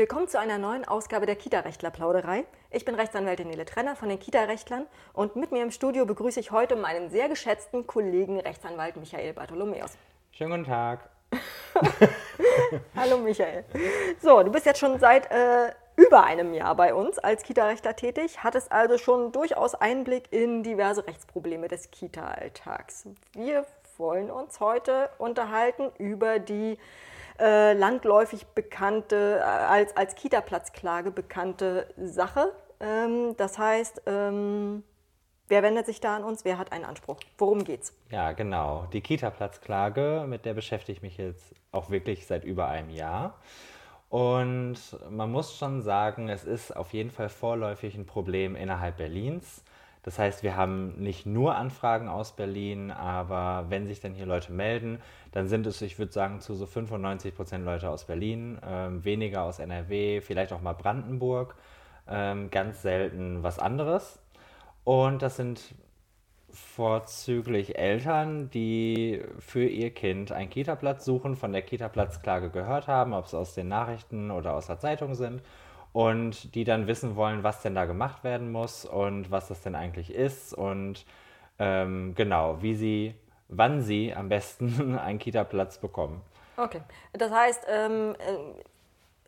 Willkommen zu einer neuen Ausgabe der Kita-Rechtler-Plauderei. Ich bin Rechtsanwältin Nele Trenner von den Kita-Rechtlern und mit mir im Studio begrüße ich heute meinen sehr geschätzten Kollegen Rechtsanwalt Michael Bartholomäus. Schönen guten Tag. Hallo Michael. So, du bist jetzt schon seit äh, über einem Jahr bei uns als Kita-Rechtler tätig, hattest also schon durchaus Einblick in diverse Rechtsprobleme des Kita-Alltags. Wir wollen uns heute unterhalten über die äh, landläufig bekannte, äh, als, als Kita-Platzklage bekannte Sache. Ähm, das heißt, ähm, wer wendet sich da an uns? Wer hat einen Anspruch? Worum geht's? Ja, genau. Die Kita-Platzklage, mit der beschäftige ich mich jetzt auch wirklich seit über einem Jahr. Und man muss schon sagen, es ist auf jeden Fall vorläufig ein Problem innerhalb Berlins. Das heißt, wir haben nicht nur Anfragen aus Berlin, aber wenn sich dann hier Leute melden, dann sind es, ich würde sagen, zu so 95 Prozent Leute aus Berlin, ähm, weniger aus NRW, vielleicht auch mal Brandenburg, ähm, ganz selten was anderes. Und das sind vorzüglich Eltern, die für ihr Kind einen Kita-Platz suchen, von der Kita-Platzklage gehört haben, ob es aus den Nachrichten oder aus der Zeitung sind und die dann wissen wollen, was denn da gemacht werden muss und was das denn eigentlich ist und ähm, genau, wie sie, wann sie am besten einen Kita-Platz bekommen. Okay, das heißt, ähm, äh,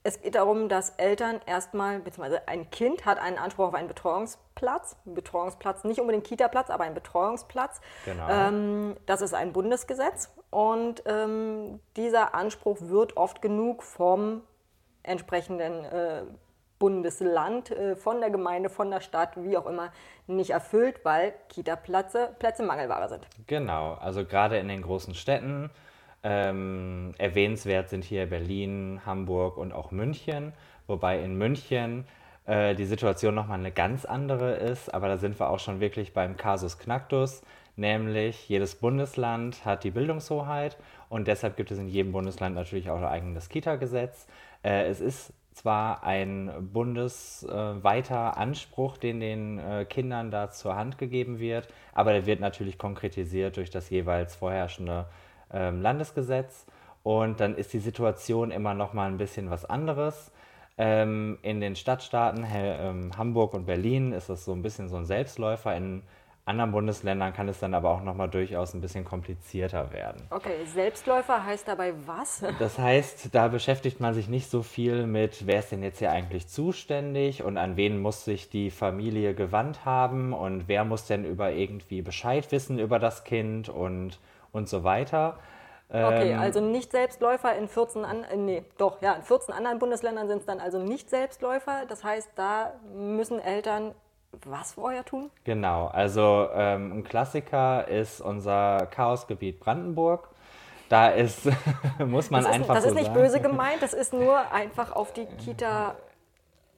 es geht darum, dass Eltern erstmal, beziehungsweise ein Kind hat einen Anspruch auf einen Betreuungsplatz. Betreuungsplatz, nicht unbedingt Kita-Platz, aber ein Betreuungsplatz. Genau. Ähm, das ist ein Bundesgesetz und ähm, dieser Anspruch wird oft genug vom entsprechenden äh, Bundesland, äh, von der Gemeinde, von der Stadt, wie auch immer, nicht erfüllt, weil Kita-Plätze Plätze Mangelware sind. Genau, also gerade in den großen Städten. Ähm, erwähnenswert sind hier Berlin, Hamburg und auch München, wobei in München äh, die Situation nochmal eine ganz andere ist, aber da sind wir auch schon wirklich beim Kasus Knacktus, nämlich jedes Bundesland hat die Bildungshoheit und deshalb gibt es in jedem Bundesland natürlich auch ein eigenes Kita-Gesetz. Äh, es ist zwar ein bundesweiter Anspruch, den den äh, Kindern da zur Hand gegeben wird, aber der wird natürlich konkretisiert durch das jeweils vorherrschende ähm, Landesgesetz. Und dann ist die Situation immer noch mal ein bisschen was anderes. Ähm, in den Stadtstaaten ähm, Hamburg und Berlin ist das so ein bisschen so ein Selbstläufer. In anderen Bundesländern kann es dann aber auch nochmal durchaus ein bisschen komplizierter werden. Okay, Selbstläufer heißt dabei was? Das heißt, da beschäftigt man sich nicht so viel mit, wer ist denn jetzt hier eigentlich zuständig und an wen muss sich die Familie gewandt haben und wer muss denn über irgendwie Bescheid wissen über das Kind und, und so weiter. Okay, ähm, also nicht Selbstläufer in 14 an, äh, nee, doch, ja, in 14 anderen Bundesländern sind es dann also nicht Selbstläufer. Das heißt, da müssen Eltern was vorher tun? Genau, also ähm, ein Klassiker ist unser Chaosgebiet Brandenburg. Da ist, muss man das ist, einfach. Das so ist nicht sagen. böse gemeint, das ist nur einfach auf die Kita.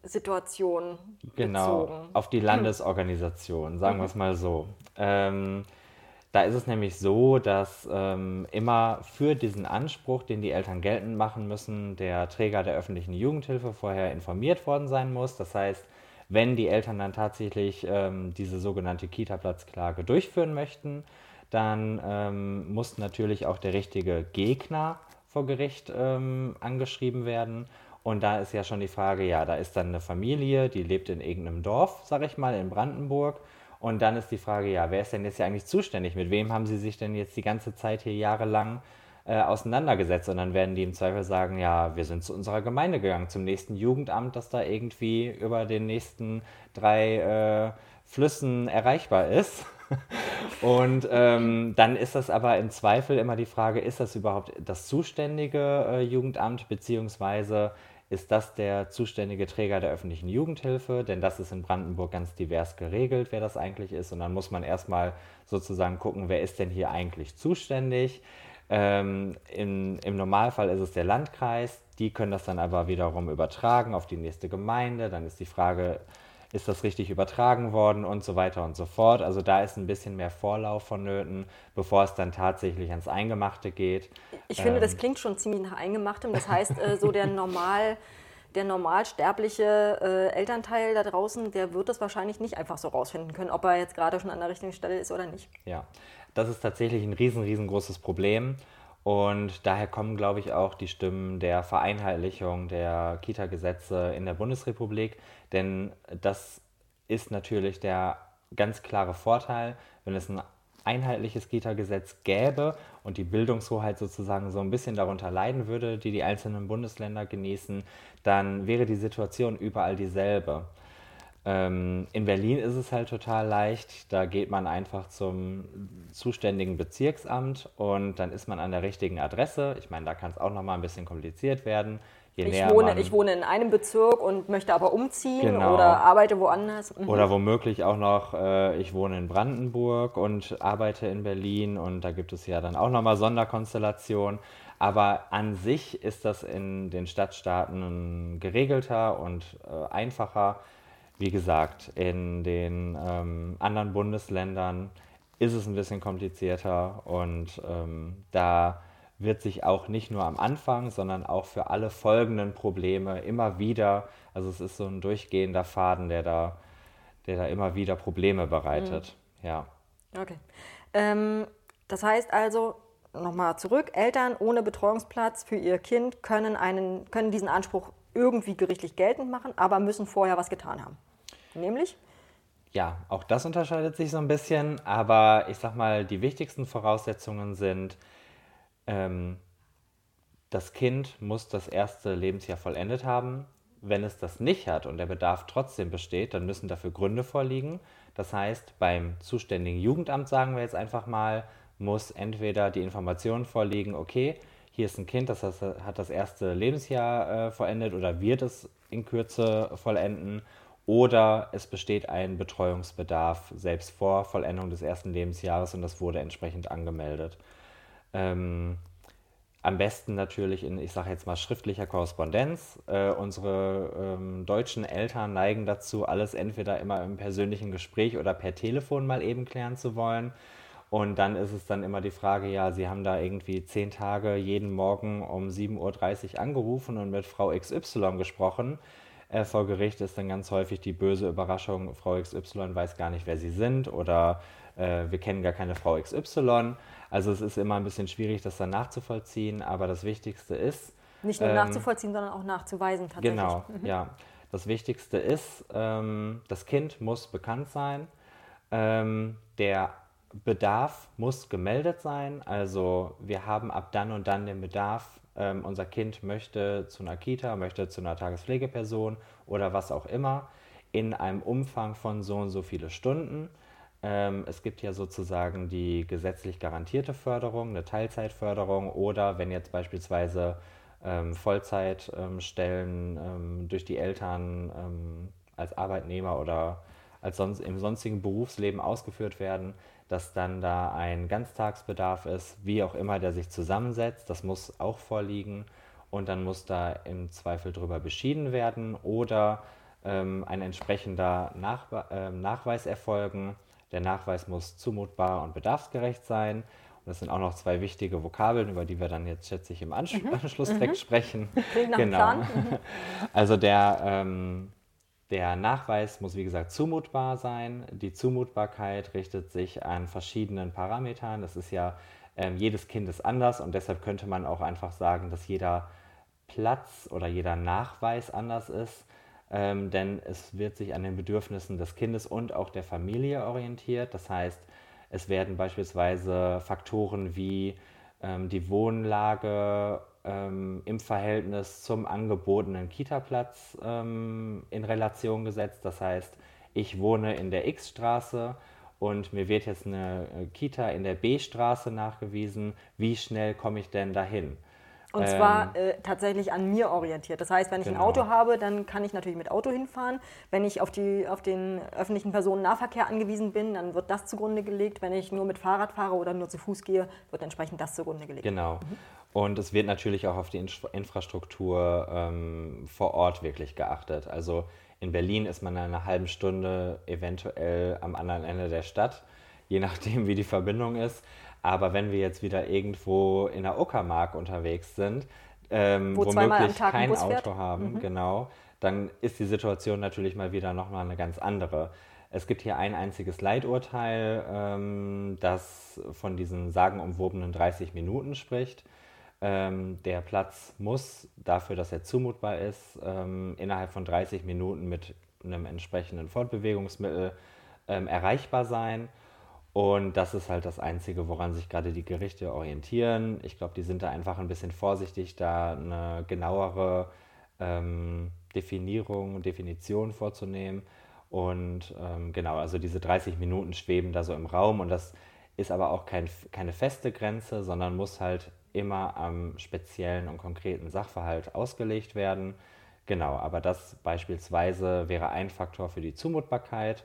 Situation genau, bezogen. auf die Landesorganisation, sagen wir es mal so. Ähm, da ist es nämlich so, dass ähm, immer für diesen Anspruch, den die Eltern geltend machen müssen, der Träger der öffentlichen Jugendhilfe vorher informiert worden sein muss. Das heißt, wenn die Eltern dann tatsächlich ähm, diese sogenannte Kita-Platzklage durchführen möchten, dann ähm, muss natürlich auch der richtige Gegner vor Gericht ähm, angeschrieben werden. Und da ist ja schon die Frage, ja, da ist dann eine Familie, die lebt in irgendeinem Dorf, sag ich mal, in Brandenburg. Und dann ist die Frage, ja, wer ist denn jetzt hier eigentlich zuständig? Mit wem haben sie sich denn jetzt die ganze Zeit hier jahrelang äh, auseinandergesetzt und dann werden die im Zweifel sagen, ja, wir sind zu unserer Gemeinde gegangen, zum nächsten Jugendamt, das da irgendwie über den nächsten drei äh, Flüssen erreichbar ist. Und ähm, dann ist das aber im Zweifel immer die Frage, ist das überhaupt das zuständige äh, Jugendamt, beziehungsweise ist das der zuständige Träger der öffentlichen Jugendhilfe? Denn das ist in Brandenburg ganz divers geregelt, wer das eigentlich ist. Und dann muss man erstmal sozusagen gucken, wer ist denn hier eigentlich zuständig. Ähm, in, Im Normalfall ist es der Landkreis, die können das dann aber wiederum übertragen auf die nächste Gemeinde. Dann ist die Frage, ist das richtig übertragen worden und so weiter und so fort. Also da ist ein bisschen mehr Vorlauf vonnöten, bevor es dann tatsächlich ans Eingemachte geht. Ich ähm, finde, das ähm, klingt schon ziemlich nach Eingemachtem. Das heißt, äh, so der normal der normalsterbliche äh, Elternteil da draußen, der wird das wahrscheinlich nicht einfach so rausfinden können, ob er jetzt gerade schon an der richtigen Stelle ist oder nicht. Ja, das ist tatsächlich ein riesen, riesengroßes Problem. Und daher kommen, glaube ich, auch die Stimmen der Vereinheitlichung der Kita-Gesetze in der Bundesrepublik. Denn das ist natürlich der ganz klare Vorteil, wenn es ein einheitliches Kita-Gesetz gäbe und die Bildungshoheit sozusagen so ein bisschen darunter leiden würde, die die einzelnen Bundesländer genießen, dann wäre die Situation überall dieselbe. Ähm, in Berlin ist es halt total leicht. Da geht man einfach zum zuständigen Bezirksamt und dann ist man an der richtigen Adresse. Ich meine, da kann es auch noch mal ein bisschen kompliziert werden. Je ich, wohne, ich wohne in einem Bezirk und möchte aber umziehen genau. oder arbeite woanders. Mhm. Oder womöglich auch noch, äh, ich wohne in Brandenburg und arbeite in Berlin und da gibt es ja dann auch nochmal Sonderkonstellationen. Aber an sich ist das in den Stadtstaaten geregelter und äh, einfacher. Wie gesagt, in den ähm, anderen Bundesländern ist es ein bisschen komplizierter und ähm, da wird sich auch nicht nur am Anfang, sondern auch für alle folgenden Probleme immer wieder, also es ist so ein durchgehender Faden, der da, der da immer wieder Probleme bereitet. Mhm. Ja. Okay. Ähm, das heißt also, nochmal zurück, Eltern ohne Betreuungsplatz für ihr Kind können, einen, können diesen Anspruch irgendwie gerichtlich geltend machen, aber müssen vorher was getan haben. Nämlich? Ja, auch das unterscheidet sich so ein bisschen, aber ich sag mal, die wichtigsten Voraussetzungen sind, ähm, das Kind muss das erste Lebensjahr vollendet haben. Wenn es das nicht hat und der Bedarf trotzdem besteht, dann müssen dafür Gründe vorliegen. Das heißt, beim zuständigen Jugendamt, sagen wir jetzt einfach mal, muss entweder die Information vorliegen, okay, hier ist ein Kind, das hat das erste Lebensjahr äh, vollendet oder wird es in Kürze vollenden oder es besteht ein Betreuungsbedarf selbst vor Vollendung des ersten Lebensjahres und das wurde entsprechend angemeldet. Ähm, am besten natürlich in, ich sage jetzt mal, schriftlicher Korrespondenz. Äh, unsere ähm, deutschen Eltern neigen dazu, alles entweder immer im persönlichen Gespräch oder per Telefon mal eben klären zu wollen. Und dann ist es dann immer die Frage, ja, Sie haben da irgendwie zehn Tage jeden Morgen um 7.30 Uhr angerufen und mit Frau XY gesprochen. Äh, vor Gericht ist dann ganz häufig die böse Überraschung, Frau XY weiß gar nicht, wer Sie sind oder äh, wir kennen gar keine Frau XY. Also es ist immer ein bisschen schwierig, das dann nachzuvollziehen, aber das Wichtigste ist... Nicht nur ähm, nachzuvollziehen, sondern auch nachzuweisen tatsächlich. Genau, mhm. ja. Das Wichtigste ist, ähm, das Kind muss bekannt sein, ähm, der Bedarf muss gemeldet sein. Also wir haben ab dann und dann den Bedarf, ähm, unser Kind möchte zu einer Kita, möchte zu einer Tagespflegeperson oder was auch immer in einem Umfang von so und so viele Stunden. Ähm, es gibt ja sozusagen die gesetzlich garantierte Förderung, eine Teilzeitförderung oder wenn jetzt beispielsweise ähm, Vollzeitstellen ähm, durch die Eltern ähm, als Arbeitnehmer oder als sonst, im sonstigen Berufsleben ausgeführt werden, dass dann da ein Ganztagsbedarf ist, wie auch immer der sich zusammensetzt. Das muss auch vorliegen und dann muss da im Zweifel drüber beschieden werden oder ähm, ein entsprechender Nach äh, Nachweis erfolgen der Nachweis muss zumutbar und bedarfsgerecht sein. Und das sind auch noch zwei wichtige Vokabeln, über die wir dann jetzt, schätze ich, im Ansch mhm. Anschlusstext mhm. sprechen. Klingt genau. Mhm. Also der, ähm, der Nachweis muss, wie gesagt, zumutbar sein. Die Zumutbarkeit richtet sich an verschiedenen Parametern. Das ist ja, ähm, jedes Kind ist anders und deshalb könnte man auch einfach sagen, dass jeder Platz oder jeder Nachweis anders ist ähm, denn es wird sich an den Bedürfnissen des Kindes und auch der Familie orientiert. Das heißt, es werden beispielsweise Faktoren wie ähm, die Wohnlage ähm, im Verhältnis zum angebotenen Kita-Platz ähm, in Relation gesetzt. Das heißt, ich wohne in der X-Straße und mir wird jetzt eine äh, Kita in der B-Straße nachgewiesen. Wie schnell komme ich denn dahin? Und ähm, zwar äh, tatsächlich an mir orientiert. Das heißt, wenn ich genau. ein Auto habe, dann kann ich natürlich mit Auto hinfahren. Wenn ich auf, die, auf den öffentlichen Personennahverkehr angewiesen bin, dann wird das zugrunde gelegt. Wenn ich nur mit Fahrrad fahre oder nur zu Fuß gehe, wird entsprechend das zugrunde gelegt. Genau. Mhm. Und es wird natürlich auch auf die Infrastruktur ähm, vor Ort wirklich geachtet. Also in Berlin ist man in einer halben Stunde eventuell am anderen Ende der Stadt, je nachdem, wie die Verbindung ist. Aber wenn wir jetzt wieder irgendwo in der Uckermark unterwegs sind, ähm, Wo womöglich kein Auto fährt. haben, mhm. genau, dann ist die Situation natürlich mal wieder nochmal eine ganz andere. Es gibt hier ein einziges Leiturteil, ähm, das von diesen sagenumwobenen 30 Minuten spricht. Ähm, der Platz muss dafür, dass er zumutbar ist, ähm, innerhalb von 30 Minuten mit einem entsprechenden Fortbewegungsmittel ähm, erreichbar sein. Und das ist halt das Einzige, woran sich gerade die Gerichte orientieren. Ich glaube, die sind da einfach ein bisschen vorsichtig, da eine genauere ähm, Definierung, Definition vorzunehmen. Und ähm, genau, also diese 30 Minuten schweben da so im Raum und das ist aber auch kein, keine feste Grenze, sondern muss halt immer am speziellen und konkreten Sachverhalt ausgelegt werden. Genau, aber das beispielsweise wäre ein Faktor für die Zumutbarkeit.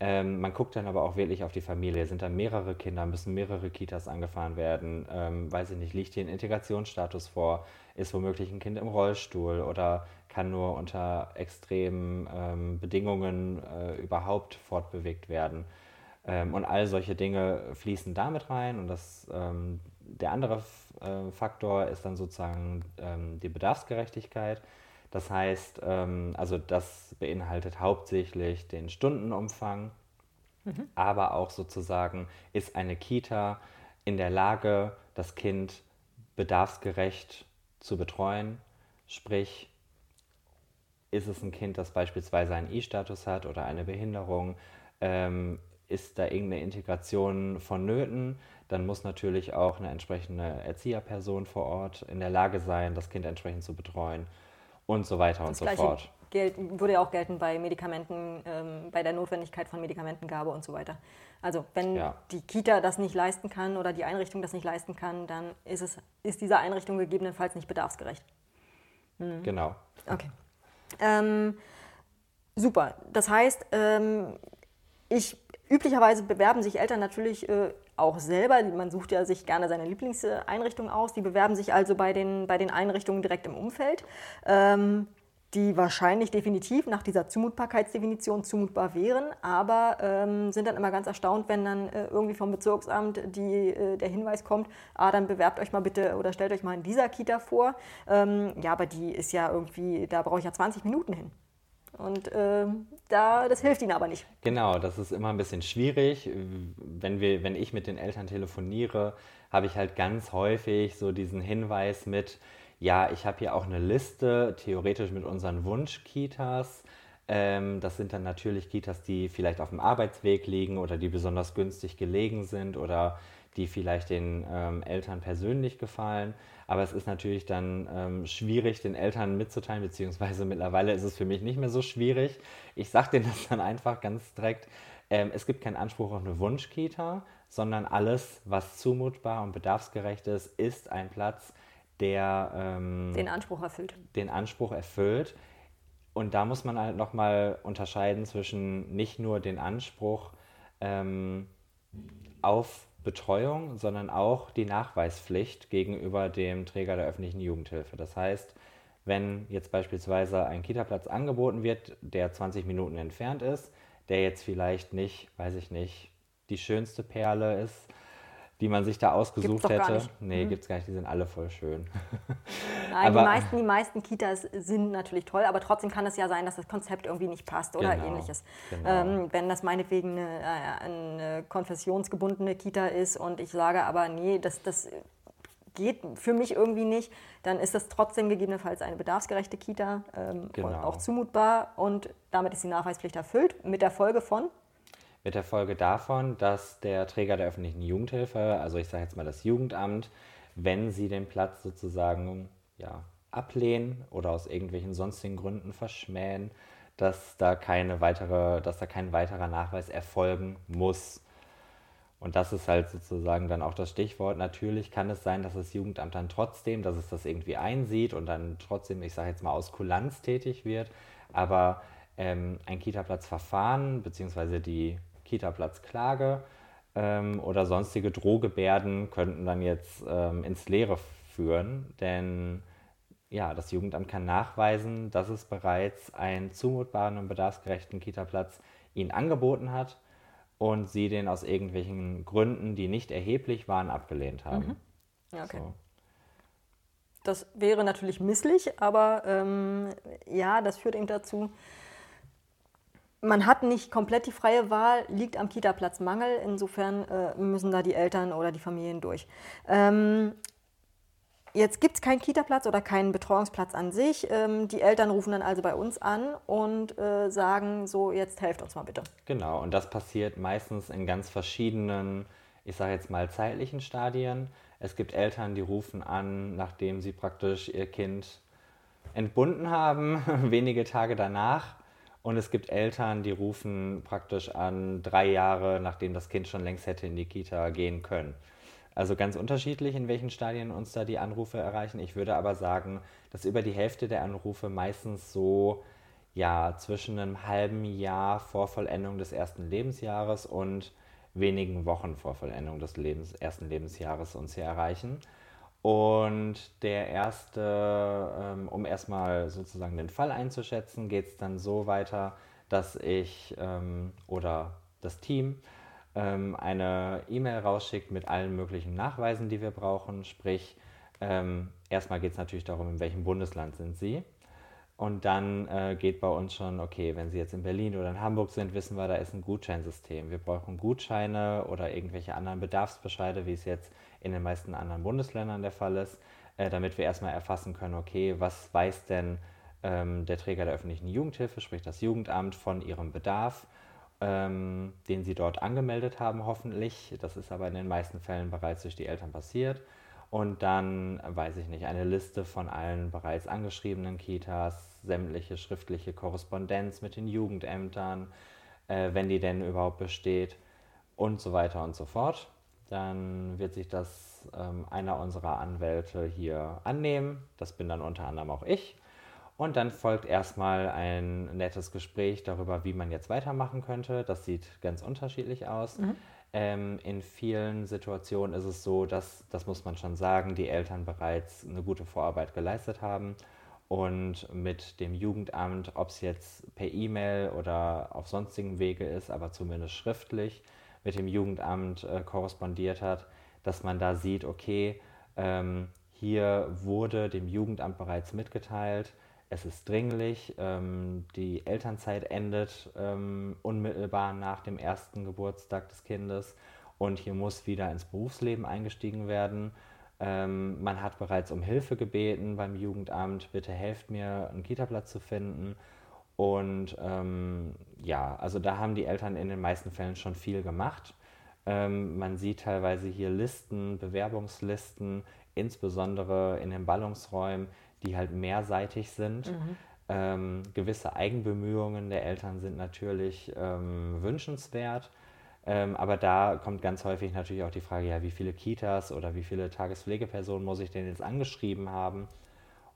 Ähm, man guckt dann aber auch wirklich auf die Familie. Sind da mehrere Kinder? Müssen mehrere Kitas angefahren werden? Ähm, weiß ich nicht, liegt hier ein Integrationsstatus vor? Ist womöglich ein Kind im Rollstuhl oder kann nur unter extremen ähm, Bedingungen äh, überhaupt fortbewegt werden? Ähm, und all solche Dinge fließen damit rein. Und das, ähm, der andere Faktor ist dann sozusagen ähm, die Bedarfsgerechtigkeit. Das heißt, ähm, also das beinhaltet hauptsächlich den Stundenumfang, mhm. aber auch sozusagen ist eine Kita in der Lage, das Kind bedarfsgerecht zu betreuen. Sprich, ist es ein Kind, das beispielsweise einen I-Status hat oder eine Behinderung, ähm, ist da irgendeine Integration vonnöten, dann muss natürlich auch eine entsprechende Erzieherperson vor Ort in der Lage sein, das Kind entsprechend zu betreuen und so weiter das und so fort. Geld, würde ja auch gelten bei Medikamenten, ähm, bei der Notwendigkeit von Medikamentengabe und so weiter. Also wenn ja. die Kita das nicht leisten kann oder die Einrichtung das nicht leisten kann, dann ist, es, ist diese Einrichtung gegebenenfalls nicht bedarfsgerecht. Mhm. Genau. Okay. Ähm, super. Das heißt, ähm, ich üblicherweise bewerben sich Eltern natürlich äh, auch selber. Man sucht ja sich gerne seine Lieblingseinrichtung aus. Die bewerben sich also bei den, bei den Einrichtungen direkt im Umfeld. Ähm, die wahrscheinlich definitiv nach dieser Zumutbarkeitsdefinition zumutbar wären, aber ähm, sind dann immer ganz erstaunt, wenn dann äh, irgendwie vom Bezirksamt die, äh, der Hinweis kommt, ah, dann bewerbt euch mal bitte oder stellt euch mal in dieser Kita vor. Ähm, ja, aber die ist ja irgendwie, da brauche ich ja 20 Minuten hin. Und äh, da, das hilft ihnen aber nicht. Genau, das ist immer ein bisschen schwierig. Wenn, wir, wenn ich mit den Eltern telefoniere, habe ich halt ganz häufig so diesen Hinweis mit, ja, ich habe hier auch eine Liste, theoretisch mit unseren Wunschkitas. Ähm, das sind dann natürlich Kitas, die vielleicht auf dem Arbeitsweg liegen oder die besonders günstig gelegen sind oder die vielleicht den ähm, Eltern persönlich gefallen. Aber es ist natürlich dann ähm, schwierig, den Eltern mitzuteilen, beziehungsweise mittlerweile ist es für mich nicht mehr so schwierig. Ich sage denen das dann einfach ganz direkt. Ähm, es gibt keinen Anspruch auf eine Wunschkita, sondern alles, was zumutbar und bedarfsgerecht ist, ist ein Platz, der ähm, den Anspruch erfüllt. Den Anspruch erfüllt. Und da muss man halt nochmal unterscheiden zwischen nicht nur den Anspruch ähm, auf Betreuung, sondern auch die Nachweispflicht gegenüber dem Träger der öffentlichen Jugendhilfe. Das heißt, wenn jetzt beispielsweise ein Kitaplatz angeboten wird, der 20 Minuten entfernt ist, der jetzt vielleicht nicht, weiß ich nicht, die schönste Perle ist, die man sich da ausgesucht gibt's hätte. Gar Nee, mhm. gibt es gar nicht, die sind alle voll schön. Nein, aber, die, meisten, die meisten Kitas sind natürlich toll, aber trotzdem kann es ja sein, dass das Konzept irgendwie nicht passt oder genau, ähnliches. Genau. Ähm, wenn das meinetwegen eine, äh, eine, konfessionsgebundene Kita ist und ich sage aber, nee, das, das geht für mich irgendwie nicht, dann ist das trotzdem gegebenenfalls eine bedarfsgerechte Kita ähm, genau. und auch zumutbar und damit ist die Nachweispflicht erfüllt mit der Folge von mit der Folge davon, dass der Träger der öffentlichen Jugendhilfe, also ich sage jetzt mal das Jugendamt, wenn sie den Platz sozusagen ja, ablehnen oder aus irgendwelchen sonstigen Gründen verschmähen, dass da keine weitere, dass da kein weiterer Nachweis erfolgen muss. Und das ist halt sozusagen dann auch das Stichwort. Natürlich kann es sein, dass das Jugendamt dann trotzdem, dass es das irgendwie einsieht und dann trotzdem, ich sage jetzt mal, aus Kulanz tätig wird. Aber ähm, ein Kita-Platzverfahren bzw. die Kita-Platzklage ähm, oder sonstige Drohgebärden könnten dann jetzt ähm, ins Leere führen, denn ja, das Jugendamt kann nachweisen, dass es bereits einen zumutbaren und bedarfsgerechten Kita-Platz ihnen angeboten hat und sie den aus irgendwelchen Gründen, die nicht erheblich waren, abgelehnt haben. Mhm. Okay. So. Das wäre natürlich misslich, aber ähm, ja, das führt eben dazu, man hat nicht komplett die freie Wahl, liegt am Kita-Platzmangel. Insofern äh, müssen da die Eltern oder die Familien durch. Ähm, jetzt gibt es keinen Kita-Platz oder keinen Betreuungsplatz an sich. Ähm, die Eltern rufen dann also bei uns an und äh, sagen so, jetzt helft uns mal bitte. Genau, und das passiert meistens in ganz verschiedenen, ich sage jetzt mal zeitlichen Stadien. Es gibt Eltern, die rufen an, nachdem sie praktisch ihr Kind entbunden haben, wenige Tage danach und es gibt Eltern, die rufen praktisch an drei Jahre, nachdem das Kind schon längst hätte in die Kita gehen können. Also ganz unterschiedlich, in welchen Stadien uns da die Anrufe erreichen. Ich würde aber sagen, dass über die Hälfte der Anrufe meistens so ja, zwischen einem halben Jahr vor Vollendung des ersten Lebensjahres und wenigen Wochen vor Vollendung des Lebens, ersten Lebensjahres uns hier erreichen. Und der erste, ähm, um erstmal sozusagen den Fall einzuschätzen, geht es dann so weiter, dass ich ähm, oder das Team ähm, eine E-Mail rausschickt mit allen möglichen Nachweisen, die wir brauchen. Sprich, erstmal geht es natürlich darum, in welchem Bundesland sind Sie. Und dann äh, geht bei uns schon, okay, wenn Sie jetzt in Berlin oder in Hamburg sind, wissen wir, da ist ein Gutscheinsystem. Wir brauchen Gutscheine oder irgendwelche anderen Bedarfsbescheide, wie es jetzt in den meisten anderen Bundesländern der Fall ist, äh, damit wir erstmal erfassen können, okay, was weiß denn ähm, der Träger der öffentlichen Jugendhilfe, sprich das Jugendamt, von ihrem Bedarf, ähm, den sie dort angemeldet haben, hoffentlich. Das ist aber in den meisten Fällen bereits durch die Eltern passiert. Und dann, weiß ich nicht, eine Liste von allen bereits angeschriebenen Kitas, sämtliche schriftliche Korrespondenz mit den Jugendämtern, äh, wenn die denn überhaupt besteht und so weiter und so fort. Dann wird sich das ähm, einer unserer Anwälte hier annehmen. Das bin dann unter anderem auch ich. Und dann folgt erstmal ein nettes Gespräch darüber, wie man jetzt weitermachen könnte. Das sieht ganz unterschiedlich aus. Mhm. Ähm, in vielen Situationen ist es so, dass, das muss man schon sagen, die Eltern bereits eine gute Vorarbeit geleistet haben und mit dem Jugendamt, ob es jetzt per E-Mail oder auf sonstigen Wege ist, aber zumindest schriftlich, mit dem Jugendamt äh, korrespondiert hat, dass man da sieht, okay, ähm, hier wurde dem Jugendamt bereits mitgeteilt, es ist dringlich, ähm, die Elternzeit endet ähm, unmittelbar nach dem ersten Geburtstag des Kindes und hier muss wieder ins Berufsleben eingestiegen werden. Ähm, man hat bereits um Hilfe gebeten beim Jugendamt, bitte helft mir, einen Kitaplatz zu finden. Und ähm, ja, also da haben die Eltern in den meisten Fällen schon viel gemacht. Ähm, man sieht teilweise hier Listen, Bewerbungslisten, insbesondere in den Ballungsräumen, die halt mehrseitig sind. Mhm. Ähm, gewisse Eigenbemühungen der Eltern sind natürlich ähm, wünschenswert. Ähm, aber da kommt ganz häufig natürlich auch die Frage, ja, wie viele Kitas oder wie viele Tagespflegepersonen muss ich denn jetzt angeschrieben haben?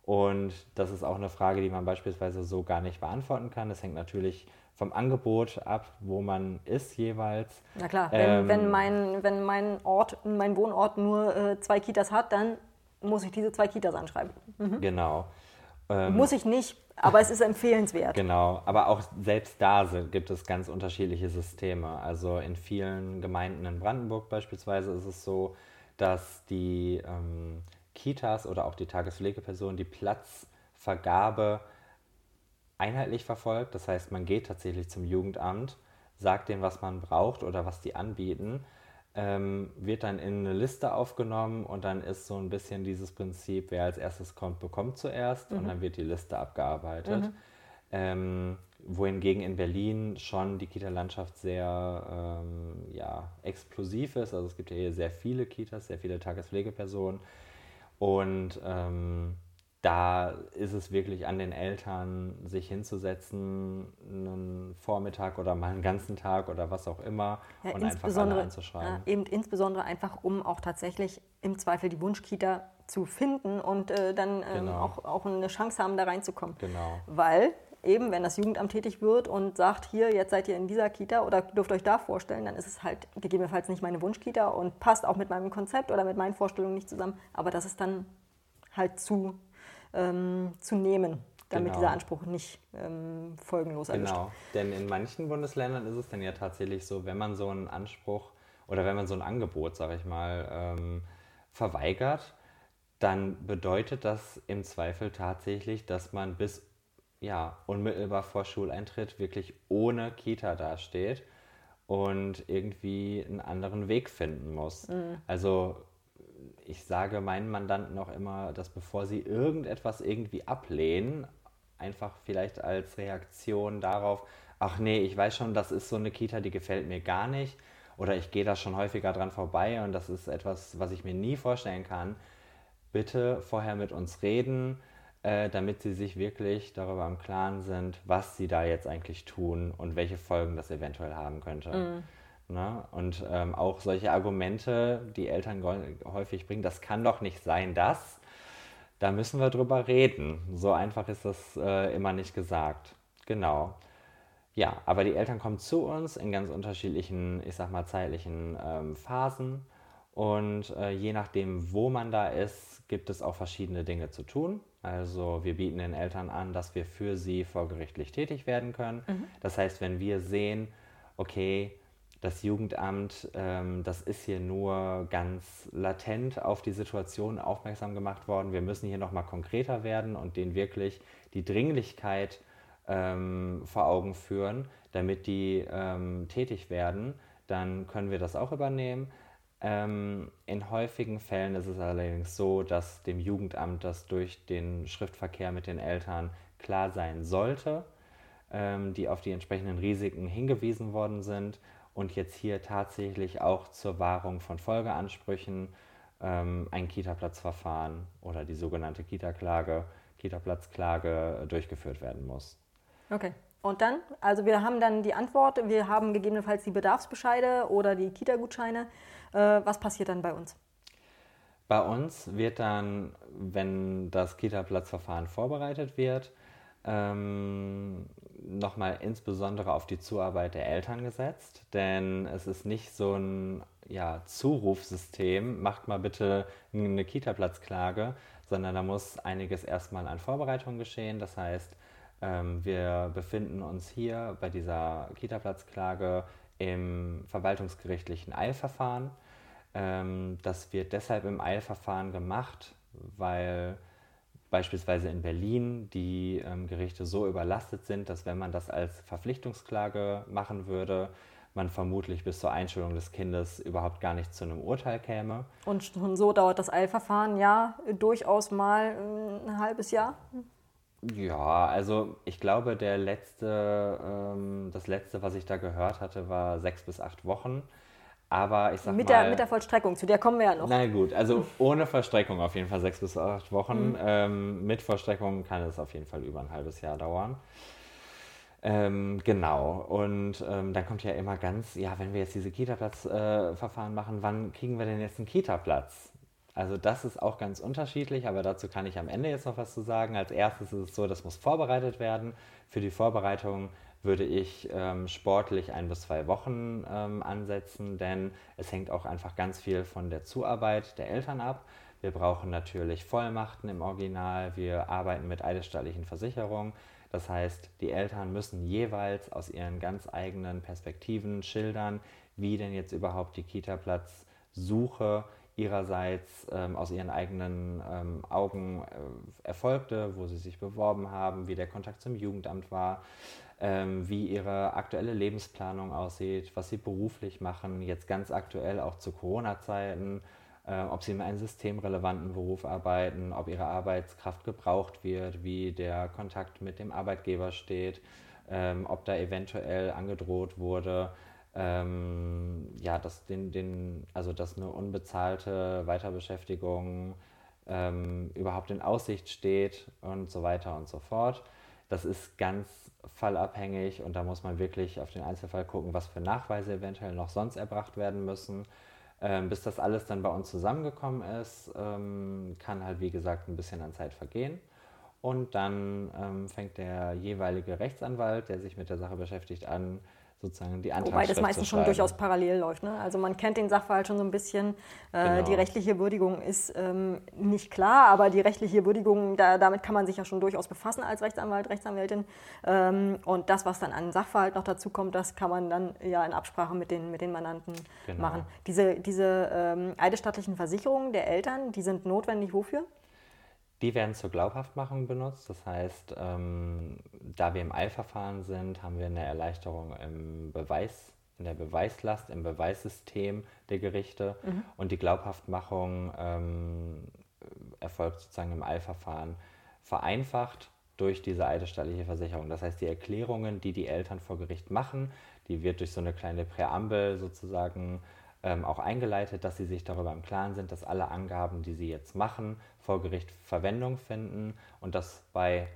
Und das ist auch eine Frage, die man beispielsweise so gar nicht beantworten kann. Das hängt natürlich vom Angebot ab, wo man ist jeweils. Na klar, wenn, ähm, wenn, mein, wenn mein Ort, mein Wohnort nur äh, zwei Kitas hat, dann muss ich diese zwei Kitas anschreiben. Mhm. Genau. Ähm, muss ich nicht, aber es ist empfehlenswert. Genau, aber auch selbst da gibt es ganz unterschiedliche Systeme. Also in vielen Gemeinden in Brandenburg beispielsweise ist es so, dass die ähm, Kitas oder auch die Tagespflegeperson die Platzvergabe einheitlich verfolgt. Das heißt, man geht tatsächlich zum Jugendamt, sagt denen, was man braucht oder was die anbieten, ähm, wird dann in eine Liste aufgenommen und dann ist so ein bisschen dieses Prinzip, wer als erstes kommt, bekommt zuerst mhm. und dann wird die Liste abgearbeitet. Mhm. Ähm, wohingegen in Berlin schon die Kita-Landschaft sehr ähm, ja, explosiv ist. Also es gibt ja hier sehr viele Kitas, sehr viele Tagespflegepersonen. Und ähm, da ist es wirklich an den Eltern, sich hinzusetzen, einen Vormittag oder mal einen ganzen Tag oder was auch immer ja, und einfach alle anzuschreiben. Ja, eben insbesondere einfach, um auch tatsächlich im Zweifel die Wunschkita zu finden und äh, dann ähm, genau. auch, auch eine Chance haben, da reinzukommen. Genau. Weil eben, wenn das Jugendamt tätig wird und sagt, hier, jetzt seid ihr in dieser Kita oder dürft euch da vorstellen, dann ist es halt gegebenenfalls nicht meine Wunschkita und passt auch mit meinem Konzept oder mit meinen Vorstellungen nicht zusammen. Aber das ist dann halt zu, ähm, zu nehmen, damit genau. dieser Anspruch nicht ähm, folgenlos erlischt. Genau, denn in manchen Bundesländern ist es dann ja tatsächlich so, wenn man so einen Anspruch oder wenn man so ein Angebot, sage ich mal, ähm, verweigert, dann bedeutet das im Zweifel tatsächlich, dass man bis ja, unmittelbar vor Schuleintritt wirklich ohne Kita dasteht und irgendwie einen anderen Weg finden muss. Mhm. Also ich sage meinen Mandanten auch immer, dass bevor sie irgendetwas irgendwie ablehnen, einfach vielleicht als Reaktion darauf, ach nee, ich weiß schon, das ist so eine Kita, die gefällt mir gar nicht oder ich gehe da schon häufiger dran vorbei und das ist etwas, was ich mir nie vorstellen kann, bitte vorher mit uns reden, äh, damit sie sich wirklich darüber im Klaren sind, was sie da jetzt eigentlich tun und welche Folgen das eventuell haben könnte. Mhm. Ne? Und ähm, auch solche Argumente, die Eltern häufig bringen, das kann doch nicht sein, dass, da müssen wir drüber reden. So einfach ist das äh, immer nicht gesagt. Genau. Ja, aber die Eltern kommen zu uns in ganz unterschiedlichen, ich sag mal, zeitlichen ähm, Phasen. Und äh, je nachdem, wo man da ist, gibt es auch verschiedene Dinge zu tun. Also wir bieten den Eltern an, dass wir für sie vorgerichtlich tätig werden können. Mhm. Das heißt, wenn wir sehen, okay, das Jugendamt, ähm, das ist hier nur ganz latent auf die Situation aufmerksam gemacht worden. Wir müssen hier nochmal konkreter werden und denen wirklich die Dringlichkeit ähm, vor Augen führen, damit die ähm, tätig werden. Dann können wir das auch übernehmen. Ähm, in häufigen Fällen ist es allerdings so, dass dem Jugendamt das durch den Schriftverkehr mit den Eltern klar sein sollte, ähm, die auf die entsprechenden Risiken hingewiesen worden sind und jetzt hier tatsächlich auch zur Wahrung von Folgeansprüchen ähm, ein Kita-Platzverfahren oder die sogenannte Kita-Klage, Kita-Platzklage durchgeführt werden muss. Okay. Und dann, also wir haben dann die Antwort, wir haben gegebenenfalls die Bedarfsbescheide oder die Kita-Gutscheine. Äh, was passiert dann bei uns? Bei uns wird dann, wenn das Kita-Platzverfahren vorbereitet wird, ähm, nochmal insbesondere auf die Zuarbeit der Eltern gesetzt, denn es ist nicht so ein ja, Zurufsystem, macht mal bitte eine Kita-Platzklage, sondern da muss einiges erstmal an Vorbereitung geschehen. Das heißt, ähm, wir befinden uns hier bei dieser Kita-Platzklage im verwaltungsgerichtlichen Eilverfahren. Ähm, das wird deshalb im Eilverfahren gemacht, weil beispielsweise in Berlin die ähm, Gerichte so überlastet sind, dass wenn man das als Verpflichtungsklage machen würde, man vermutlich bis zur Einstellung des Kindes überhaupt gar nicht zu einem Urteil käme. Und schon so dauert das Eilverfahren ja durchaus mal äh, ein halbes Jahr. Ja, also ich glaube, der letzte, ähm, das letzte, was ich da gehört hatte, war sechs bis acht Wochen. Aber ich sag mit mal. Der, mit der Vollstreckung, zu der kommen wir ja noch. Na gut, also ohne Vollstreckung auf jeden Fall sechs bis acht Wochen. Mhm. Ähm, mit Vollstreckung kann es auf jeden Fall über ein halbes Jahr dauern. Ähm, genau. Und ähm, dann kommt ja immer ganz, ja, wenn wir jetzt diese Kita-Platz-Verfahren äh, machen, wann kriegen wir denn jetzt einen Kita-Platz? Also das ist auch ganz unterschiedlich, aber dazu kann ich am Ende jetzt noch was zu sagen. Als erstes ist es so, das muss vorbereitet werden. Für die Vorbereitung würde ich ähm, sportlich ein bis zwei Wochen ähm, ansetzen, denn es hängt auch einfach ganz viel von der Zuarbeit der Eltern ab. Wir brauchen natürlich Vollmachten im Original. Wir arbeiten mit eidesstattlichen Versicherungen. Das heißt, die Eltern müssen jeweils aus ihren ganz eigenen Perspektiven schildern, wie denn jetzt überhaupt die Kita-Platzsuche ihrerseits ähm, aus ihren eigenen ähm, Augen äh, erfolgte, wo sie sich beworben haben, wie der Kontakt zum Jugendamt war, ähm, wie ihre aktuelle Lebensplanung aussieht, was sie beruflich machen, jetzt ganz aktuell auch zu Corona-Zeiten, äh, ob sie in einem systemrelevanten Beruf arbeiten, ob ihre Arbeitskraft gebraucht wird, wie der Kontakt mit dem Arbeitgeber steht, ähm, ob da eventuell angedroht wurde, ähm, ja, dass, den, den, also dass eine unbezahlte Weiterbeschäftigung ähm, überhaupt in Aussicht steht und so weiter und so fort. Das ist ganz fallabhängig und da muss man wirklich auf den Einzelfall gucken, was für Nachweise eventuell noch sonst erbracht werden müssen. Ähm, bis das alles dann bei uns zusammengekommen ist, ähm, kann halt wie gesagt ein bisschen an Zeit vergehen. Und dann ähm, fängt der jeweilige Rechtsanwalt, der sich mit der Sache beschäftigt, an, sozusagen die Antragsschrift Wobei das meistens schon durchaus parallel läuft. Ne? Also man kennt den Sachverhalt schon so ein bisschen. Äh, genau. Die rechtliche Würdigung ist ähm, nicht klar, aber die rechtliche Würdigung, da, damit kann man sich ja schon durchaus befassen als Rechtsanwalt, Rechtsanwältin. Ähm, und das, was dann an Sachverhalt noch dazu kommt, das kann man dann ja in Absprache mit den, mit den Mandanten genau. machen. Diese, diese ähm, eidesstattlichen Versicherungen der Eltern, die sind notwendig wofür? Die werden zur Glaubhaftmachung benutzt. Das heißt, ähm, da wir im Eilverfahren sind, haben wir eine Erleichterung im Beweis, in der Beweislast, im Beweissystem der Gerichte. Mhm. Und die Glaubhaftmachung ähm, erfolgt sozusagen im Eilverfahren vereinfacht durch diese eidesstattliche Versicherung. Das heißt, die Erklärungen, die die Eltern vor Gericht machen, die wird durch so eine kleine Präambel sozusagen ähm, auch eingeleitet, dass sie sich darüber im Klaren sind, dass alle Angaben, die sie jetzt machen, vor Gericht Verwendung finden und dass bei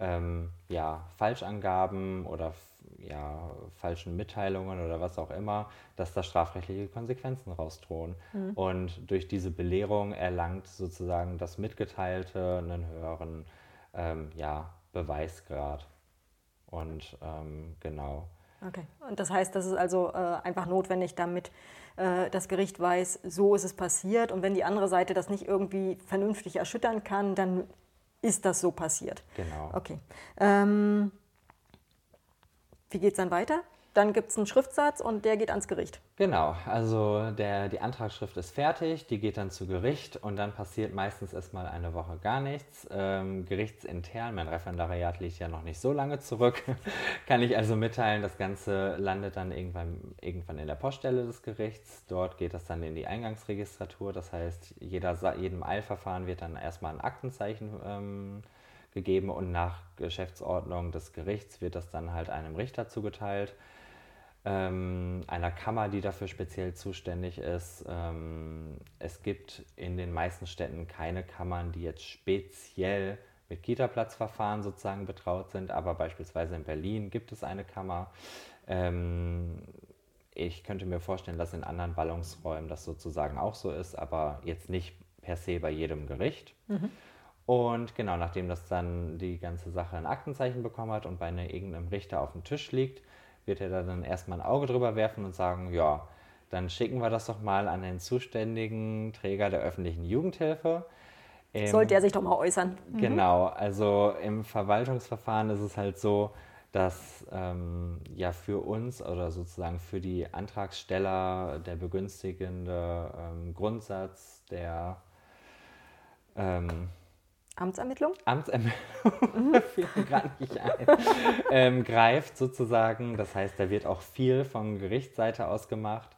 ähm, ja, Falschangaben oder ja, falschen Mitteilungen oder was auch immer, dass da strafrechtliche Konsequenzen rausdrohen. Mhm. Und durch diese Belehrung erlangt sozusagen das Mitgeteilte einen höheren ähm, ja, Beweisgrad. Und ähm, genau. Okay, und das heißt, das ist also äh, einfach notwendig, damit äh, das Gericht weiß, so ist es passiert. Und wenn die andere Seite das nicht irgendwie vernünftig erschüttern kann, dann ist das so passiert. Genau. Okay. Ähm, wie geht es dann weiter? Dann gibt es einen Schriftsatz und der geht ans Gericht. Genau, also der, die Antragsschrift ist fertig, die geht dann zu Gericht und dann passiert meistens erstmal eine Woche gar nichts. Ähm, gerichtsintern, mein Referendariat liegt ja noch nicht so lange zurück, kann ich also mitteilen, das Ganze landet dann irgendwann, irgendwann in der Poststelle des Gerichts. Dort geht das dann in die Eingangsregistratur, das heißt, jeder, jedem Eilverfahren wird dann erstmal ein Aktenzeichen ähm, gegeben und nach Geschäftsordnung des Gerichts wird das dann halt einem Richter zugeteilt ähm, einer Kammer, die dafür speziell zuständig ist. Ähm, es gibt in den meisten Städten keine Kammern, die jetzt speziell mit Kita-Platzverfahren sozusagen betraut sind, aber beispielsweise in Berlin gibt es eine Kammer. Ähm, ich könnte mir vorstellen, dass in anderen Ballungsräumen das sozusagen auch so ist, aber jetzt nicht per se bei jedem Gericht. Mhm. Und genau, nachdem das dann die ganze Sache ein Aktenzeichen bekommen hat und bei einer, irgendeinem Richter auf dem Tisch liegt, wird er da dann erstmal ein Auge drüber werfen und sagen, ja, dann schicken wir das doch mal an den zuständigen Träger der öffentlichen Jugendhilfe. Sollte er sich doch mal äußern. Mhm. Genau, also im Verwaltungsverfahren ist es halt so, dass ähm, ja für uns oder sozusagen für die Antragsteller der begünstigende ähm, Grundsatz der ähm, Amtsermittlung? Amtsermittlung, mir gerade nicht ein, ähm, greift sozusagen. Das heißt, da wird auch viel von Gerichtsseite aus gemacht.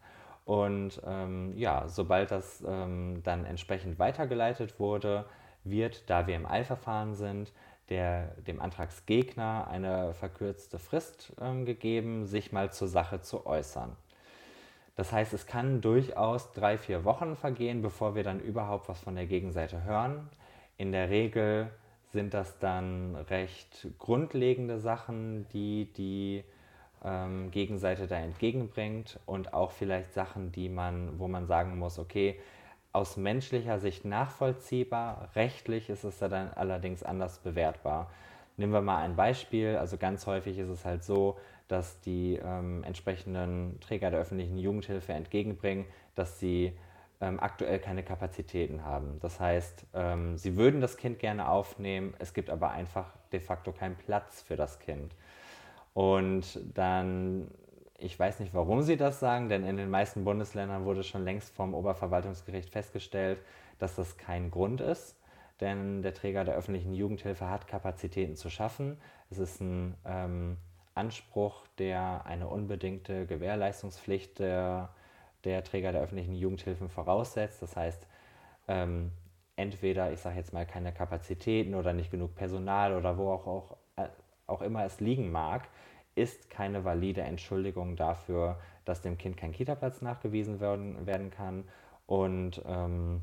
Und ähm, ja, sobald das ähm, dann entsprechend weitergeleitet wurde, wird, da wir im Eilverfahren sind, der, dem Antragsgegner eine verkürzte Frist ähm, gegeben, sich mal zur Sache zu äußern. Das heißt, es kann durchaus drei, vier Wochen vergehen, bevor wir dann überhaupt was von der Gegenseite hören. In der Regel sind das dann recht grundlegende Sachen, die die ähm, Gegenseite da entgegenbringt und auch vielleicht Sachen, die man, wo man sagen muss, okay, aus menschlicher Sicht nachvollziehbar, rechtlich ist es dann allerdings anders bewertbar. Nehmen wir mal ein Beispiel. Also ganz häufig ist es halt so, dass die ähm, entsprechenden Träger der öffentlichen Jugendhilfe entgegenbringen, dass sie ähm, aktuell keine Kapazitäten haben. Das heißt, ähm, sie würden das Kind gerne aufnehmen, es gibt aber einfach de facto keinen Platz für das Kind. Und dann, ich weiß nicht, warum sie das sagen, denn in den meisten Bundesländern wurde schon längst vom Oberverwaltungsgericht festgestellt, dass das kein Grund ist. Denn der Träger der öffentlichen Jugendhilfe hat Kapazitäten zu schaffen. Es ist ein ähm, Anspruch, der eine unbedingte Gewährleistungspflicht der der Träger der öffentlichen Jugendhilfen voraussetzt. Das heißt, ähm, entweder, ich sage jetzt mal, keine Kapazitäten oder nicht genug Personal oder wo auch, auch, äh, auch immer es liegen mag, ist keine valide Entschuldigung dafür, dass dem Kind kein Kitaplatz nachgewiesen werden, werden kann. Und ähm,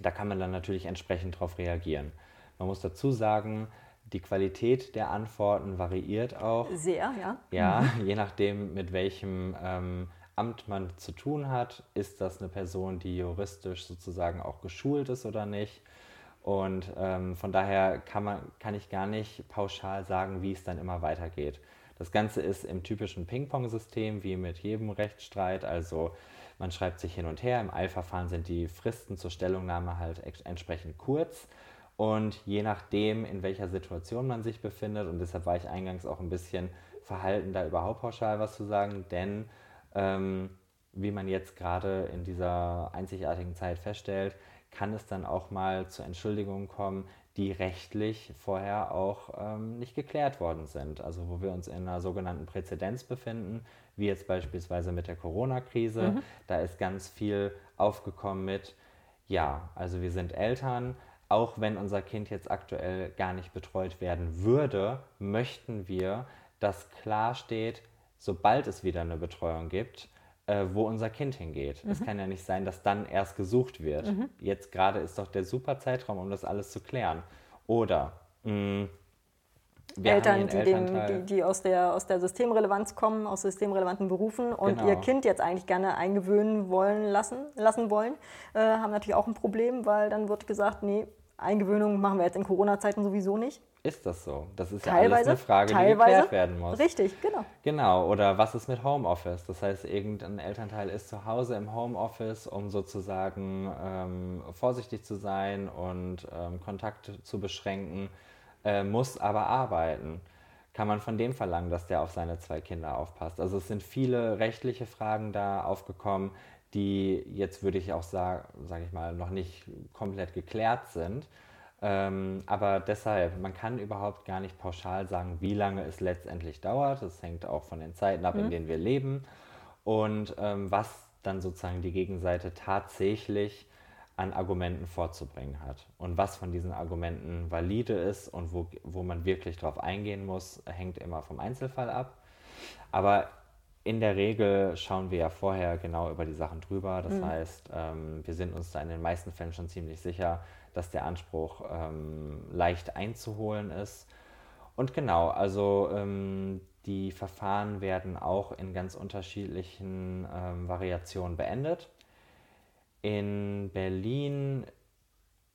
da kann man dann natürlich entsprechend darauf reagieren. Man muss dazu sagen, die Qualität der Antworten variiert auch. Sehr, ja. Ja, mhm. je nachdem, mit welchem ähm, Amt man zu tun hat. Ist das eine Person, die juristisch sozusagen auch geschult ist oder nicht? Und ähm, von daher kann, man, kann ich gar nicht pauschal sagen, wie es dann immer weitergeht. Das Ganze ist im typischen Ping-Pong-System wie mit jedem Rechtsstreit. Also man schreibt sich hin und her. Im Eilverfahren sind die Fristen zur Stellungnahme halt entsprechend kurz. Und je nachdem, in welcher Situation man sich befindet, und deshalb war ich eingangs auch ein bisschen verhalten, da überhaupt pauschal was zu sagen, denn ähm, wie man jetzt gerade in dieser einzigartigen Zeit feststellt, kann es dann auch mal zu Entschuldigungen kommen, die rechtlich vorher auch ähm, nicht geklärt worden sind. Also wo wir uns in einer sogenannten Präzedenz befinden, wie jetzt beispielsweise mit der Corona-Krise. Mhm. Da ist ganz viel aufgekommen mit, ja, also wir sind Eltern, auch wenn unser Kind jetzt aktuell gar nicht betreut werden würde, möchten wir, dass klar steht, sobald es wieder eine Betreuung gibt, äh, wo unser Kind hingeht. Mhm. Es kann ja nicht sein, dass dann erst gesucht wird. Mhm. Jetzt gerade ist doch der super Zeitraum, um das alles zu klären. Oder mh, mm, Eltern, die, dem, die, die, aus, der, aus der Systemrelevanz kommen, aus systemrelevanten Berufen und genau. ihr Kind jetzt eigentlich gerne eingewöhnen wollen lassen, lassen wollen, äh, haben natürlich auch ein Problem, weil dann wird gesagt, nee, Eingewöhnung machen wir jetzt in Corona-Zeiten sowieso nicht. Ist das so? Das ist teilweise, ja alles eine Frage, teilweise, die geklärt werden muss. Richtig, genau. Genau, oder was ist mit Homeoffice? Das heißt, irgendein Elternteil ist zu Hause im Homeoffice, um sozusagen ähm, vorsichtig zu sein und ähm, Kontakte zu beschränken, äh, muss aber arbeiten. Kann man von dem verlangen, dass der auf seine zwei Kinder aufpasst? Also es sind viele rechtliche Fragen da aufgekommen, die jetzt würde ich auch sagen, sage ich mal, noch nicht komplett geklärt sind. Ähm, aber deshalb, man kann überhaupt gar nicht pauschal sagen, wie lange es letztendlich dauert. Das hängt auch von den Zeiten ab, mhm. in denen wir leben. Und ähm, was dann sozusagen die Gegenseite tatsächlich an Argumenten vorzubringen hat. Und was von diesen Argumenten valide ist und wo, wo man wirklich drauf eingehen muss, hängt immer vom Einzelfall ab. Aber in der Regel schauen wir ja vorher genau über die Sachen drüber. Das mhm. heißt, ähm, wir sind uns da in den meisten Fällen schon ziemlich sicher, dass der Anspruch ähm, leicht einzuholen ist. Und genau, also ähm, die Verfahren werden auch in ganz unterschiedlichen ähm, Variationen beendet. In Berlin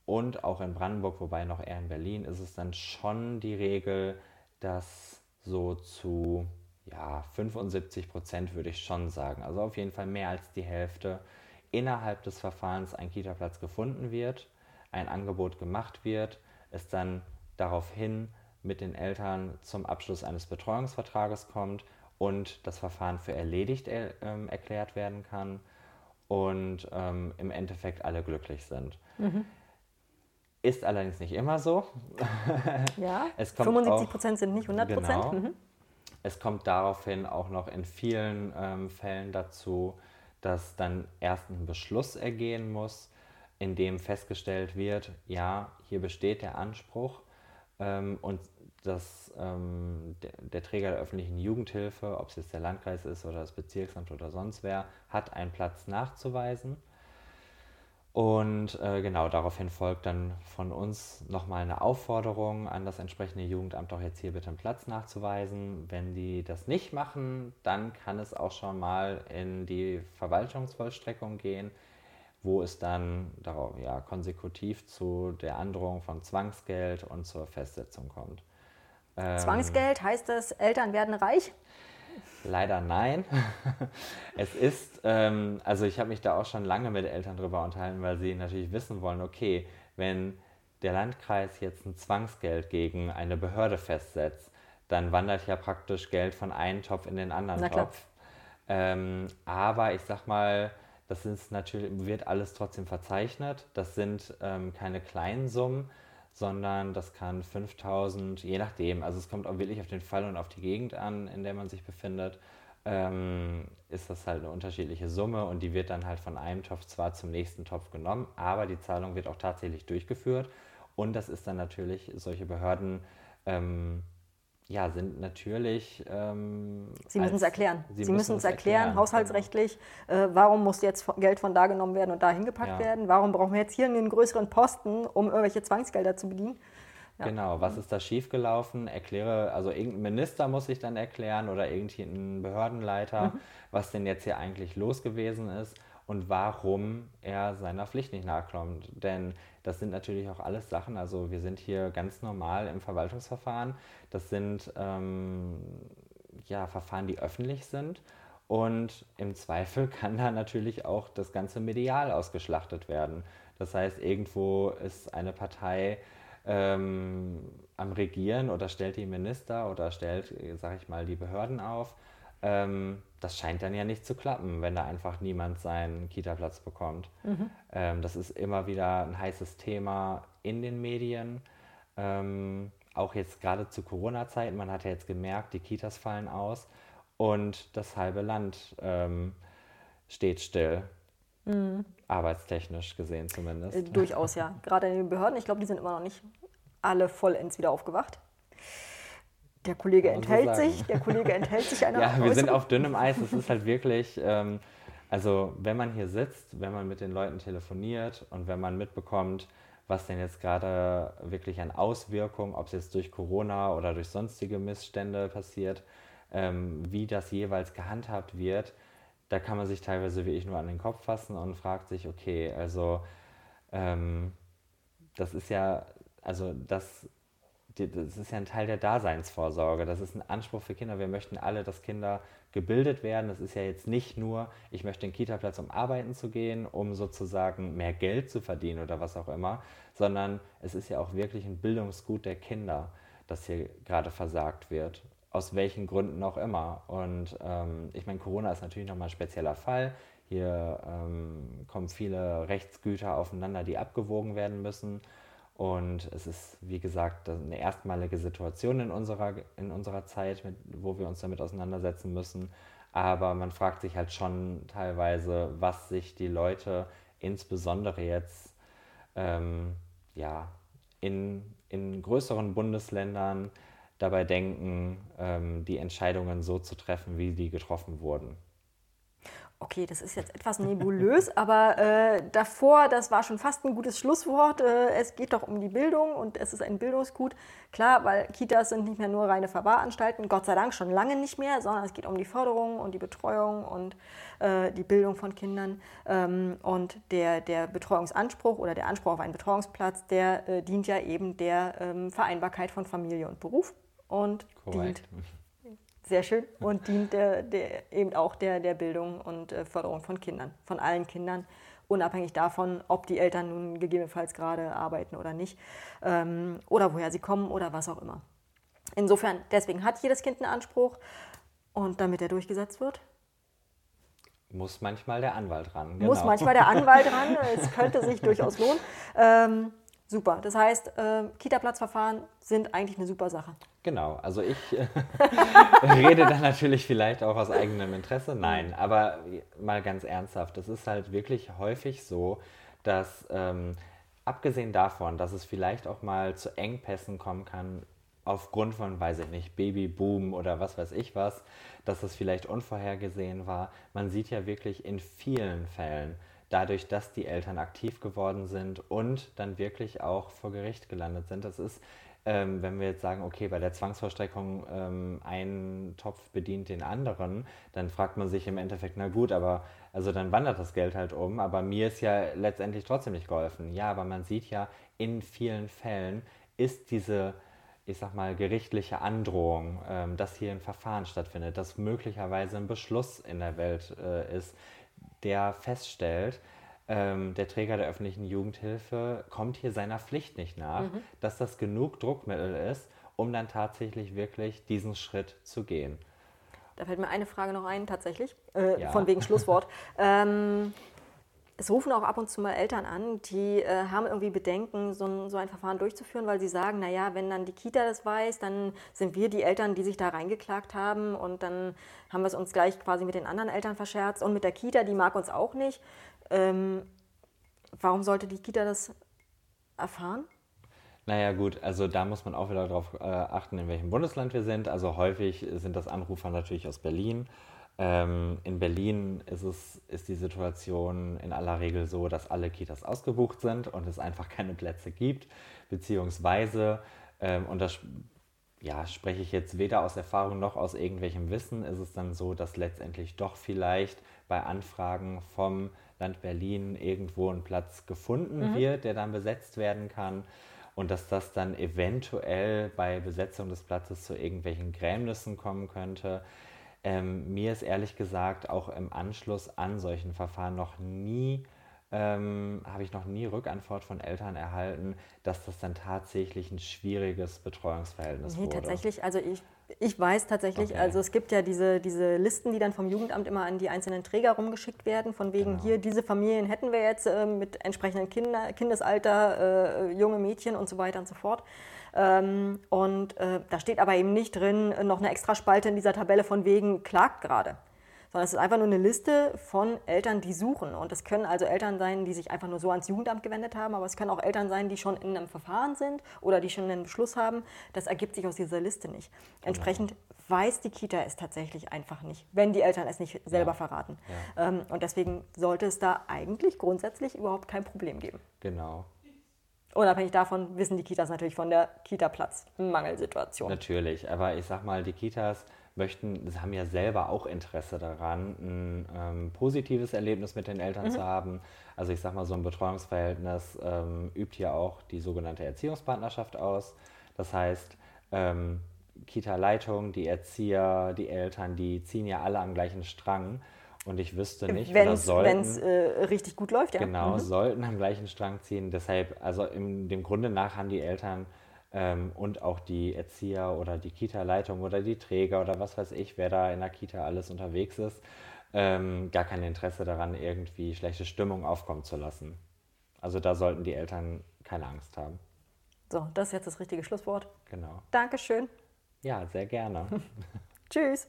und auch in Brandenburg, wobei noch eher in Berlin, ist es dann schon die Regel, dass so zu ja, 75 Prozent würde ich schon sagen, also auf jeden Fall mehr als die Hälfte, innerhalb des Verfahrens ein Kita-Platz gefunden wird ein Angebot gemacht wird, es dann daraufhin mit den Eltern zum Abschluss eines Betreuungsvertrages kommt und das Verfahren für erledigt er, äh, erklärt werden kann und ähm, im Endeffekt alle glücklich sind. Mhm. Ist allerdings nicht immer so. Ja, 75 Prozent sind nicht 100 Prozent. Genau. Mhm. Es kommt daraufhin auch noch in vielen ähm, Fällen dazu, dass dann erst ein Beschluss ergehen muss, in dem festgestellt wird, ja, hier besteht der Anspruch ähm, und dass ähm, der, der, Träger der öffentlichen Jugendhilfe, ob es jetzt der Landkreis ist oder das Bezirksamt oder sonst wer, hat einen Platz nachzuweisen. Und äh, genau daraufhin folgt dann von uns nochmal eine Aufforderung an das entsprechende Jugendamt, auch jetzt hier bitte einen Platz nachzuweisen. Wenn die das nicht machen, dann kann es auch schon mal in die Verwaltungsvollstreckung gehen wo es dann darauf, ja, konsekutiv zu der Androhung von Zwangsgeld und zur Festsetzung kommt. Ähm, Zwangsgeld heißt das, Eltern werden reich? Leider nein. es ist, ähm, also ich habe mich da auch schon lange mit Eltern drüber unterhalten, weil sie natürlich wissen wollen, okay, wenn der Landkreis jetzt ein Zwangsgeld gegen eine Behörde festsetzt, dann wandert ja praktisch Geld von einem Topf in den anderen Topf. Ähm, aber ich sag mal, das ist natürlich, wird alles trotzdem verzeichnet. Das sind ähm, keine kleinen Summen, sondern das kann 5000, je nachdem, also es kommt auch wirklich auf den Fall und auf die Gegend an, in der man sich befindet, ähm, ist das halt eine unterschiedliche Summe und die wird dann halt von einem Topf zwar zum nächsten Topf genommen, aber die Zahlung wird auch tatsächlich durchgeführt und das ist dann natürlich solche Behörden. Ähm, ja, sind natürlich. Ähm, Sie müssen es erklären. Sie, Sie müssen es erklären, erklären, haushaltsrechtlich. Genau. Äh, warum muss jetzt Geld von da genommen werden und da hingepackt ja. werden? Warum brauchen wir jetzt hier einen größeren Posten, um irgendwelche Zwangsgelder zu bedienen? Ja. Genau, was ist da schiefgelaufen? Erkläre, also irgendein Minister muss sich dann erklären oder irgendein Behördenleiter, mhm. was denn jetzt hier eigentlich los gewesen ist und warum er seiner Pflicht nicht nachkommt. Denn das sind natürlich auch alles Sachen, also wir sind hier ganz normal im Verwaltungsverfahren. Das sind ähm, ja, Verfahren, die öffentlich sind. Und im Zweifel kann da natürlich auch das ganze medial ausgeschlachtet werden. Das heißt, irgendwo ist eine Partei ähm, am Regieren oder stellt die Minister oder stellt, sage ich mal, die Behörden auf. Ähm, das scheint dann ja nicht zu klappen, wenn da einfach niemand seinen Kita-Platz bekommt. Mhm. Ähm, das ist immer wieder ein heißes Thema in den Medien. Ähm, auch jetzt gerade zu Corona-Zeiten. Man hat ja jetzt gemerkt, die Kitas fallen aus und das halbe Land ähm, steht still. Mhm. Arbeitstechnisch gesehen zumindest. Äh, durchaus, ja. Gerade in den Behörden. Ich glaube, die sind immer noch nicht alle vollends wieder aufgewacht. Der Kollege enthält so sich, der Kollege enthält sich einer Ja, wir sind auf dünnem Eis. Es ist halt wirklich, ähm, also wenn man hier sitzt, wenn man mit den Leuten telefoniert und wenn man mitbekommt, was denn jetzt gerade wirklich an Auswirkungen, ob es jetzt durch Corona oder durch sonstige Missstände passiert, ähm, wie das jeweils gehandhabt wird, da kann man sich teilweise wie ich nur an den Kopf fassen und fragt sich, okay, also ähm, das ist ja, also das das ist ja ein Teil der Daseinsvorsorge. Das ist ein Anspruch für Kinder. Wir möchten alle, dass Kinder gebildet werden. Das ist ja jetzt nicht nur, ich möchte den Kita-Platz, um arbeiten zu gehen, um sozusagen mehr Geld zu verdienen oder was auch immer, sondern es ist ja auch wirklich ein Bildungsgut der Kinder, das hier gerade versagt wird. Aus welchen Gründen auch immer. Und ähm, ich meine, Corona ist natürlich nochmal ein spezieller Fall. Hier ähm, kommen viele Rechtsgüter aufeinander, die abgewogen werden müssen. Und es ist, wie gesagt, eine erstmalige Situation in unserer, in unserer Zeit, mit, wo wir uns damit auseinandersetzen müssen. Aber man fragt sich halt schon teilweise, was sich die Leute insbesondere jetzt ähm, ja, in, in größeren Bundesländern dabei denken, ähm, die Entscheidungen so zu treffen, wie die getroffen wurden. Okay, das ist jetzt etwas nebulös, aber äh, davor, das war schon fast ein gutes Schlusswort. Äh, es geht doch um die Bildung und es ist ein Bildungsgut. Klar, weil Kitas sind nicht mehr nur reine Verwahranstalten, Gott sei Dank schon lange nicht mehr, sondern es geht um die Förderung und die Betreuung und äh, die Bildung von Kindern. Ähm, und der, der Betreuungsanspruch oder der Anspruch auf einen Betreuungsplatz, der äh, dient ja eben der ähm, Vereinbarkeit von Familie und Beruf und Korrekt. dient sehr schön. Und dient der, der, eben auch der, der Bildung und äh, Förderung von Kindern, von allen Kindern, unabhängig davon, ob die Eltern nun gegebenenfalls gerade arbeiten oder nicht, ähm, oder woher sie kommen oder was auch immer. Insofern, deswegen hat jedes Kind einen Anspruch und damit er durchgesetzt wird, muss manchmal der Anwalt ran. Genau. Muss manchmal der Anwalt ran. Es könnte sich durchaus lohnen. Ähm, super. Das heißt, äh, Kita-Platzverfahren sind eigentlich eine super Sache. Genau, also ich äh, rede da natürlich vielleicht auch aus eigenem Interesse. Nein, aber mal ganz ernsthaft, es ist halt wirklich häufig so, dass ähm, abgesehen davon, dass es vielleicht auch mal zu Engpässen kommen kann, aufgrund von, weiß ich nicht, Babyboom oder was weiß ich was, dass es vielleicht unvorhergesehen war. Man sieht ja wirklich in vielen Fällen, dadurch, dass die Eltern aktiv geworden sind und dann wirklich auch vor Gericht gelandet sind. Das ist ähm, wenn wir jetzt sagen, okay, bei der Zwangsvollstreckung ähm, ein Topf bedient den anderen, dann fragt man sich im Endeffekt, na gut, aber also dann wandert das Geld halt um, aber mir ist ja letztendlich trotzdem nicht geholfen. Ja, aber man sieht ja, in vielen Fällen ist diese, ich sag mal, gerichtliche Androhung, ähm, dass hier ein Verfahren stattfindet, dass möglicherweise ein Beschluss in der Welt äh, ist, der feststellt, ähm, der Träger der öffentlichen Jugendhilfe kommt hier seiner Pflicht nicht nach, mhm. dass das genug Druckmittel ist, um dann tatsächlich wirklich diesen Schritt zu gehen. Da fällt mir eine Frage noch ein, tatsächlich, äh, ja. von wegen Schlusswort. ähm, es rufen auch ab und zu mal Eltern an, die äh, haben irgendwie Bedenken, so ein, so ein, Verfahren durchzuführen, weil sie sagen, naja, wenn dann die Kita das weiß, dann sind wir die Eltern, die sich da reingeklagt haben und dann haben wir es uns gleich quasi mit den anderen Eltern verscherzt und mit der Kita, die mag uns auch nicht. Ähm, warum sollte die Kita das erfahren? Naja gut, also da muss man auch wieder darauf äh, achten, in welchem Bundesland wir sind. Also häufig sind das Anrufer natürlich aus Berlin. Ähm, in Berlin ist, es, ist die Situation in aller Regel so, dass alle Kitas ausgebucht sind und es einfach keine Plätze gibt. Beziehungsweise, ähm, und das ja, spreche ich jetzt weder aus Erfahrung noch aus irgendwelchem Wissen, ist es dann so, dass letztendlich doch vielleicht bei Anfragen vom Land Berlin irgendwo ein Platz gefunden mhm. wird, der dann besetzt werden kann. Und dass das dann eventuell bei Besetzung des Platzes zu irgendwelchen Grämnissen kommen könnte. Ähm, mir ist ehrlich gesagt auch im Anschluss an solchen Verfahren noch nie ähm, habe ich noch nie Rückantwort von Eltern erhalten, dass das dann tatsächlich ein schwieriges Betreuungsverhältnis Nee, wurde. tatsächlich, also ich, ich weiß tatsächlich, Okay. also es gibt ja diese, diese Listen, die dann vom Jugendamt immer an die einzelnen Träger rumgeschickt werden, von wegen Genau. hier, diese Familien hätten wir jetzt äh, mit entsprechendem Kinder, Kindesalter, äh, junge Mädchen und so weiter und so fort. Ähm, und äh, da steht aber eben nicht drin, äh, noch eine extra Spalte in dieser Tabelle von wegen klagt gerade. Sondern es ist einfach nur eine Liste von Eltern, die suchen. Und es können also Eltern sein, die sich einfach nur so ans Jugendamt gewendet haben, aber es können auch Eltern sein, die schon in einem Verfahren sind oder die schon einen Beschluss haben. Das ergibt sich aus dieser Liste nicht. Entsprechend weiß die Kita es tatsächlich einfach nicht, wenn die Eltern es nicht selber Ja. verraten. Ähm, und deswegen sollte es da eigentlich grundsätzlich überhaupt kein Problem geben. Genau. Unabhängig davon wissen die Kitas natürlich von der Kita-Platz-Mangelsituation. Natürlich, aber ich sag mal, die Kitas möchten, sie haben ja selber auch Interesse daran, ein ähm, positives Erlebnis mit den Eltern zu haben. Also ich sag mal, so ein Betreuungsverhältnis ähm, übt ja auch die sogenannte Erziehungspartnerschaft aus. Das heißt, ähm, Kita-Leitung, die Erzieher, die Eltern, die ziehen ja alle am gleichen Strang. Und ich wüsste nicht, Wenn oder es äh, richtig gut läuft, ja. Genau, sollten am gleichen Strang ziehen. Deshalb, also im, dem Grunde nach haben die Eltern ähm, und auch die Erzieher oder die Kita-Leitung oder die Träger oder was weiß ich, wer da in der Kita alles unterwegs ist, ähm, gar kein Interesse daran, irgendwie schlechte Stimmung aufkommen zu lassen. Also da sollten die Eltern keine Angst haben. So, das ist jetzt das richtige Schlusswort. Genau. Dankeschön. Ja, sehr gerne. Tschüss.